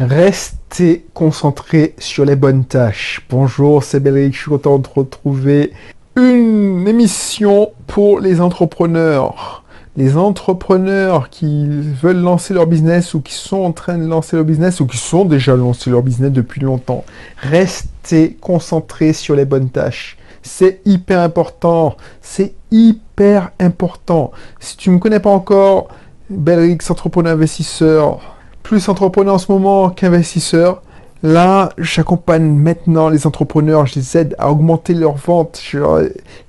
Restez concentré sur les bonnes tâches. Bonjour, c'est Belric, je suis content de retrouver une émission pour les entrepreneurs. Les entrepreneurs qui veulent lancer leur business ou qui sont en train de lancer leur business ou qui sont déjà lancés leur business depuis longtemps. Restez concentré sur les bonnes tâches. C'est hyper important. C'est hyper important. Si tu ne me connais pas encore, Belrix, entrepreneur investisseur, plus entrepreneur en ce moment qu'investisseur. Là, j'accompagne maintenant les entrepreneurs, je les aide à augmenter leurs ventes, je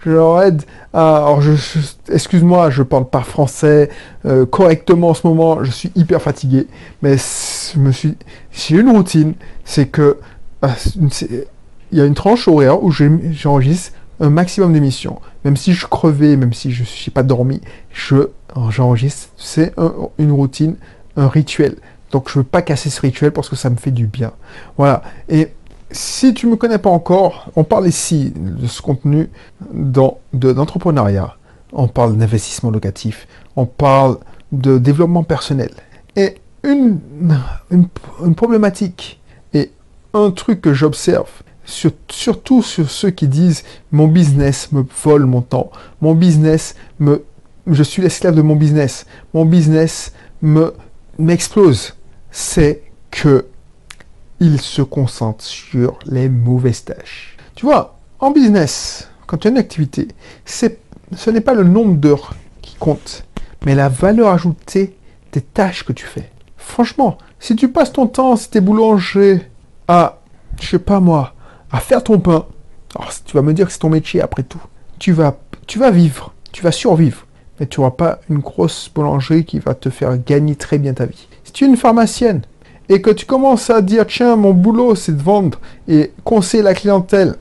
leur, aide à... Alors, excuse-moi, je parle pas français euh, correctement en ce moment, je suis hyper fatigué, mais je me suis, j'ai une routine, c'est que euh, il y a une tranche horaire où j'enregistre un maximum d'émissions. Même si je crevais, même si je suis pas dormi, je j'enregistre. C'est une routine, un rituel. Donc je veux pas casser ce rituel parce que ça me fait du bien. Voilà. Et si tu me connais pas encore, on parle ici de ce contenu dans, d'entrepreneuriat. On parle d'investissement locatif. On parle de développement personnel. Et une, une, problématique et un truc que j'observe, surtout sur ceux qui disent mon business me vole mon temps, mon business me, je suis l'esclave de mon business, mon business me m'explose, c'est que il se concentre sur les mauvaises tâches. Tu vois, en business, quand tu as une activité, c'est, ce n'est pas le nombre d'heures qui compte, mais la valeur ajoutée des tâches que tu fais. Franchement, si tu passes ton temps, si tu es boulanger, à, je sais pas moi, à faire ton pain, alors tu vas me dire que c'est ton métier après tout. Tu vas, tu vas vivre, tu vas survivre, mais tu n'auras pas une grosse boulangerie qui va te faire gagner très bien ta vie tu es une pharmacienne. Et que tu commences à dire tiens mon boulot c'est de vendre et conseiller la clientèle.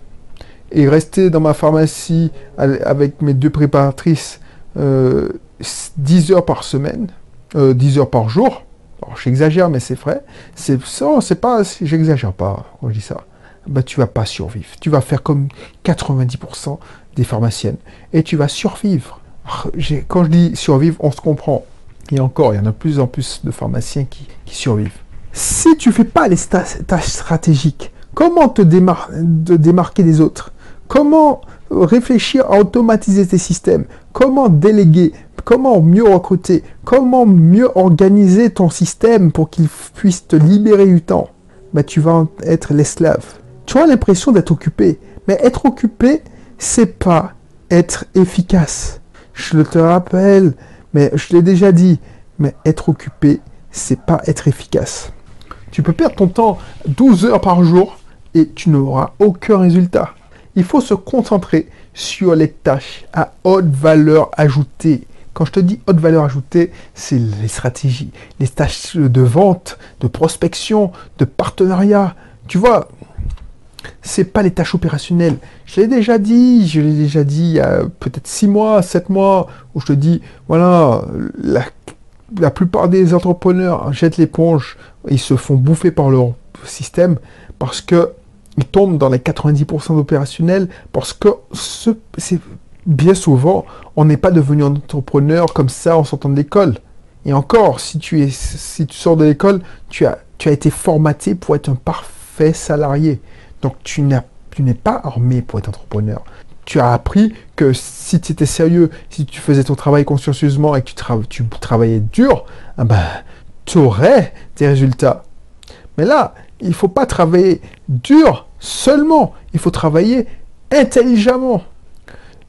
Et rester dans ma pharmacie avec mes deux préparatrices 10 euh, heures par semaine, 10 euh, heures par jour, alors j'exagère mais c'est vrai, c'est ça, c'est pas, j'exagère pas quand je dis ça, bah tu vas pas survivre, tu vas faire comme 90% des pharmaciennes. Et tu vas survivre. Quand je dis survivre, on se comprend. Et encore, il y en a de plus en plus de pharmaciens qui, survivent. Si tu fais pas les tâches stratégiques, comment te, démarquer des autres? Comment réfléchir à automatiser tes systèmes? Comment déléguer? Comment mieux recruter? Comment mieux organiser ton système pour qu'il puisse te libérer du temps? Bah, Tu vas être l'esclave. Tu as l'impression d'être occupé. Mais être occupé, c'est pas être efficace. Je te rappelle, mais je l'ai déjà dit, mais être occupé, c'est pas être efficace. Tu peux perdre ton temps 12 heures par jour et tu n'auras aucun résultat. Il faut se concentrer sur les tâches à haute valeur ajoutée. Quand je te dis haute valeur ajoutée, c'est les stratégies, les tâches de vente, de prospection, de partenariat. Tu vois, c'est pas les tâches opérationnelles. Je l'ai déjà dit, je l'ai déjà dit il y a peut-être 6 mois, 7 mois, où je te dis, voilà, la, plupart des entrepreneurs jettent l'éponge, ils se font bouffer par leur système parce que ils tombent dans les 90% d'opérationnels parce que c'est bien souvent, on n'est pas devenu entrepreneur comme ça en sortant de l'école. Et encore, si tu, es, si tu sors de l'école, tu as, tu as été formaté pour être un parfait salarié. Donc tu n'es pas armé pour être entrepreneur. Tu as appris que si tu étais sérieux, si tu faisais ton travail consciencieusement et que tu, travaillais dur, ah ben, tu aurais des résultats. Mais là, il ne faut pas travailler dur seulement, il faut travailler intelligemment.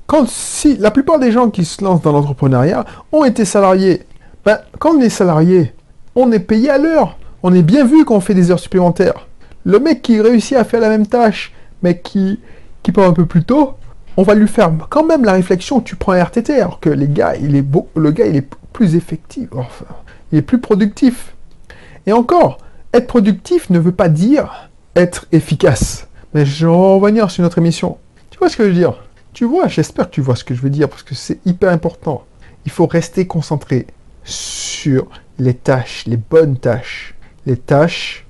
Quand si la plupart des gens qui se lancent dans l'entrepreneuriat ont été salariés, ben, quand on est salarié, on est payé à l'heure. On est bien vu quand on fait des heures supplémentaires. Le mec qui réussit à faire la même tâche, mais qui, qui part un peu plus tôt, on va lui faire quand même la réflexion, tu prends un RTT, alors que les gars, il est beau, le gars, il est plus effectif, enfin, il est plus productif. Et encore, être productif ne veut pas dire être efficace. Mais je vais revenir sur notre émission. Tu vois ce que je veux dire? Tu vois, j'espère que tu vois ce que je veux dire, parce que c'est hyper important. Il faut rester concentré sur les tâches, les bonnes tâches. Les tâches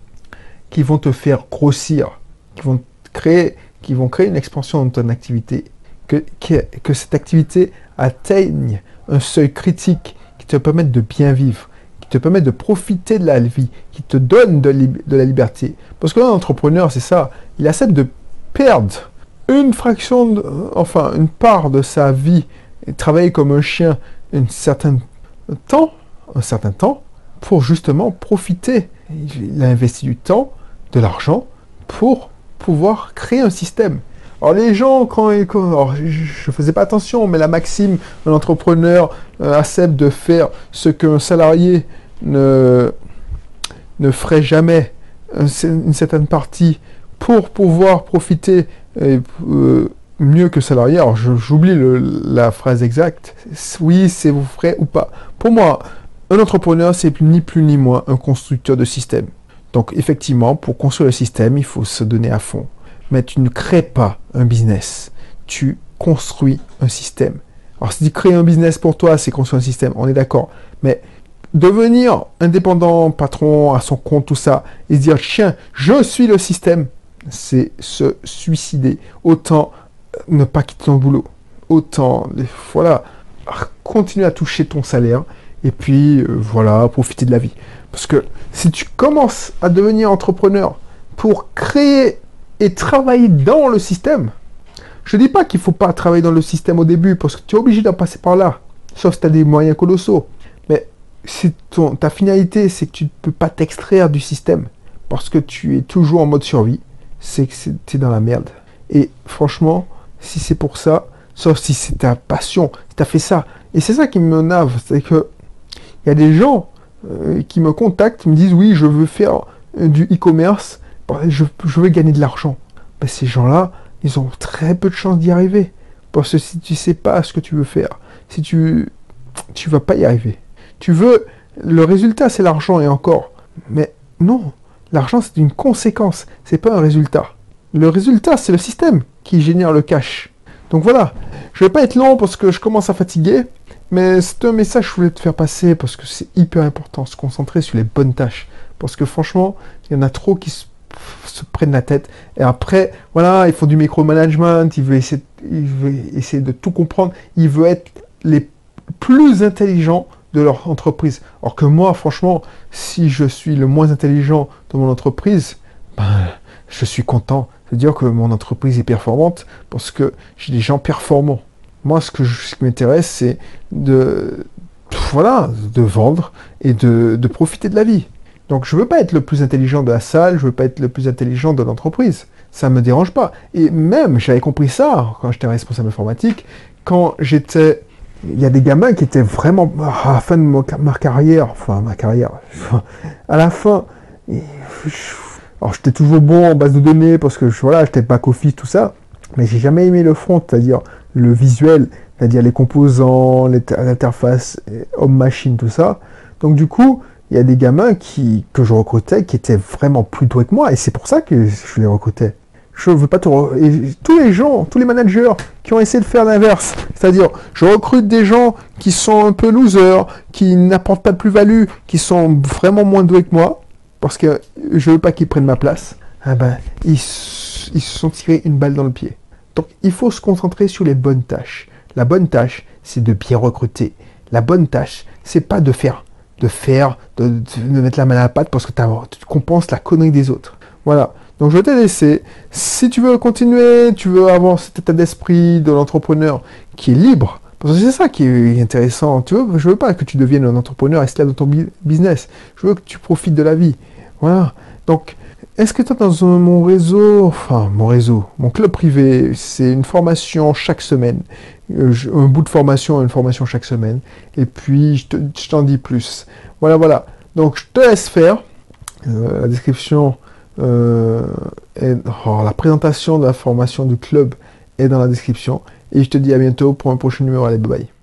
qui vont te faire grossir, qui vont créer, qui vont créer une expansion dans ton activité, que, que, cette activité atteigne un seuil critique qui te permette de bien vivre, qui te permet de profiter de la vie, qui te donne de, de la liberté. Parce que l'entrepreneur, c'est ça, il accepte de perdre une fraction, de, enfin une part de sa vie, et travailler comme un chien un certain temps, un certain temps, pour justement profiter. Il a investi du temps, de l'argent, pour pouvoir créer un système. Alors les gens, quand, alors, je ne faisais pas attention, mais la maxime, un entrepreneur euh, accepte de faire ce qu'un salarié ne, ne ferait jamais, une certaine partie, pour pouvoir profiter euh, mieux que salarié. Alors j'oublie la phrase exacte. Oui, c'est vous ferez ou pas. Pour moi, un entrepreneur, c'est ni plus ni moins un constructeur de système. Donc effectivement, pour construire le système, il faut se donner à fond mais tu ne crées pas un business. Tu construis un système. Alors, si tu crées un business pour toi, c'est construire un système, on est d'accord. Mais devenir indépendant, patron, à son compte, tout ça, et se dire, tiens, je suis le système, c'est se suicider. Autant ne pas quitter ton boulot. Autant, voilà, continuer à toucher ton salaire. Et puis, euh, voilà, profiter de la vie. Parce que si tu commences à devenir entrepreneur pour créer et travailler dans le système. Je ne dis pas qu'il ne faut pas travailler dans le système au début, parce que tu es obligé d'en passer par là, sauf si tu as des moyens colossaux. Mais si ton, ta finalité, c'est que tu ne peux pas t'extraire du système, parce que tu es toujours en mode survie, c'est que tu es dans la merde. Et franchement, si c'est pour ça, sauf si c'est ta passion, si tu as fait ça, et c'est ça qui me nave, c'est que il y a des gens euh, qui me contactent, me disent oui, je veux faire euh, du e-commerce, je, veux gagner de l'argent. Ben, ces gens-là, ils ont très peu de chances d'y arriver. Parce que si tu ne sais pas ce que tu veux faire, si tu tu vas pas y arriver. Tu veux le résultat c'est l'argent et encore. Mais non, l'argent c'est une conséquence, c'est pas un résultat. Le résultat c'est le système qui génère le cash. Donc voilà, je vais pas être long parce que je commence à fatiguer, mais c'est un message que je voulais te faire passer parce que c'est hyper important, se concentrer sur les bonnes tâches. Parce que franchement, il y en a trop qui se prennent la tête. Et après, voilà, il faut du micromanagement, il veut essayer, il veut essayer de tout comprendre, il veut être les plus intelligents de leur entreprise. Alors que moi, franchement, si je suis le moins intelligent de mon entreprise, ben, je suis content. de dire que mon entreprise est performante parce que j'ai des gens performants. Moi, ce, que qui m'intéresse, c'est de, voilà, de vendre et de, profiter de la vie. Donc je veux pas être le plus intelligent de la salle, je veux pas être le plus intelligent de l'entreprise. Ça me dérange pas. Et même, j'avais compris ça quand j'étais responsable informatique, quand j'étais... Il y a des gamins qui étaient vraiment à la fin de ma carrière, enfin ma carrière, à la fin, alors j'étais toujours bon en base de données parce que voilà, j'étais back office, tout ça, mais j'ai jamais aimé le front, c'est-à-dire le visuel, c'est-à-dire les composants, l'interface homme-machine, tout ça. Donc du coup, il y a des gamins qui, que je recrutais qui étaient vraiment plus doués que moi, et c'est pour ça que je les recrutais. Je veux pas tout. Et tous les gens, tous les managers qui ont essayé de faire l'inverse, c'est-à-dire je recrute des gens qui sont un peu losers, qui n'apportent pas de plus-value, qui sont vraiment moins doués que moi, parce que je veux pas qu'ils prennent ma place. Ah ben, ils, ils se sont tirés une balle dans le pied. Donc il faut se concentrer sur les bonnes tâches. La bonne tâche, c'est de bien recruter. La bonne tâche, c'est pas de faire de faire, de, mettre la main à la pâte parce que tu compenses la connerie des autres. Voilà. Donc je vais te laisser. Si tu veux continuer, tu veux avoir cet état d'esprit de l'entrepreneur qui est libre, parce que c'est ça qui est intéressant. Tu veux, je veux pas que tu deviennes un entrepreneur esclave de ton business. Je veux que tu profites de la vie. Voilà. Donc, est-ce que es dans mon réseau, enfin mon réseau, mon club privé, c'est une formation chaque semaine? Euh, un bout de formation, une formation chaque semaine. Et puis, je t'en dis plus. Voilà, voilà. Donc, je te laisse faire. Euh, la description, euh, oh, la présentation de la formation du club est dans la description. Et je te dis à bientôt pour un prochain numéro. Allez, bye bye.